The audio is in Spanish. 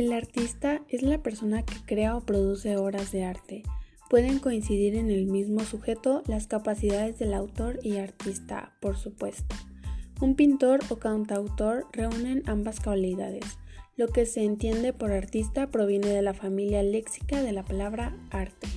El artista es la persona que crea o produce obras de arte. Pueden coincidir en el mismo sujeto las capacidades del autor y artista, por supuesto. Un pintor o cantautor reúnen ambas cualidades. Lo que se entiende por artista proviene de la familia léxica de la palabra arte.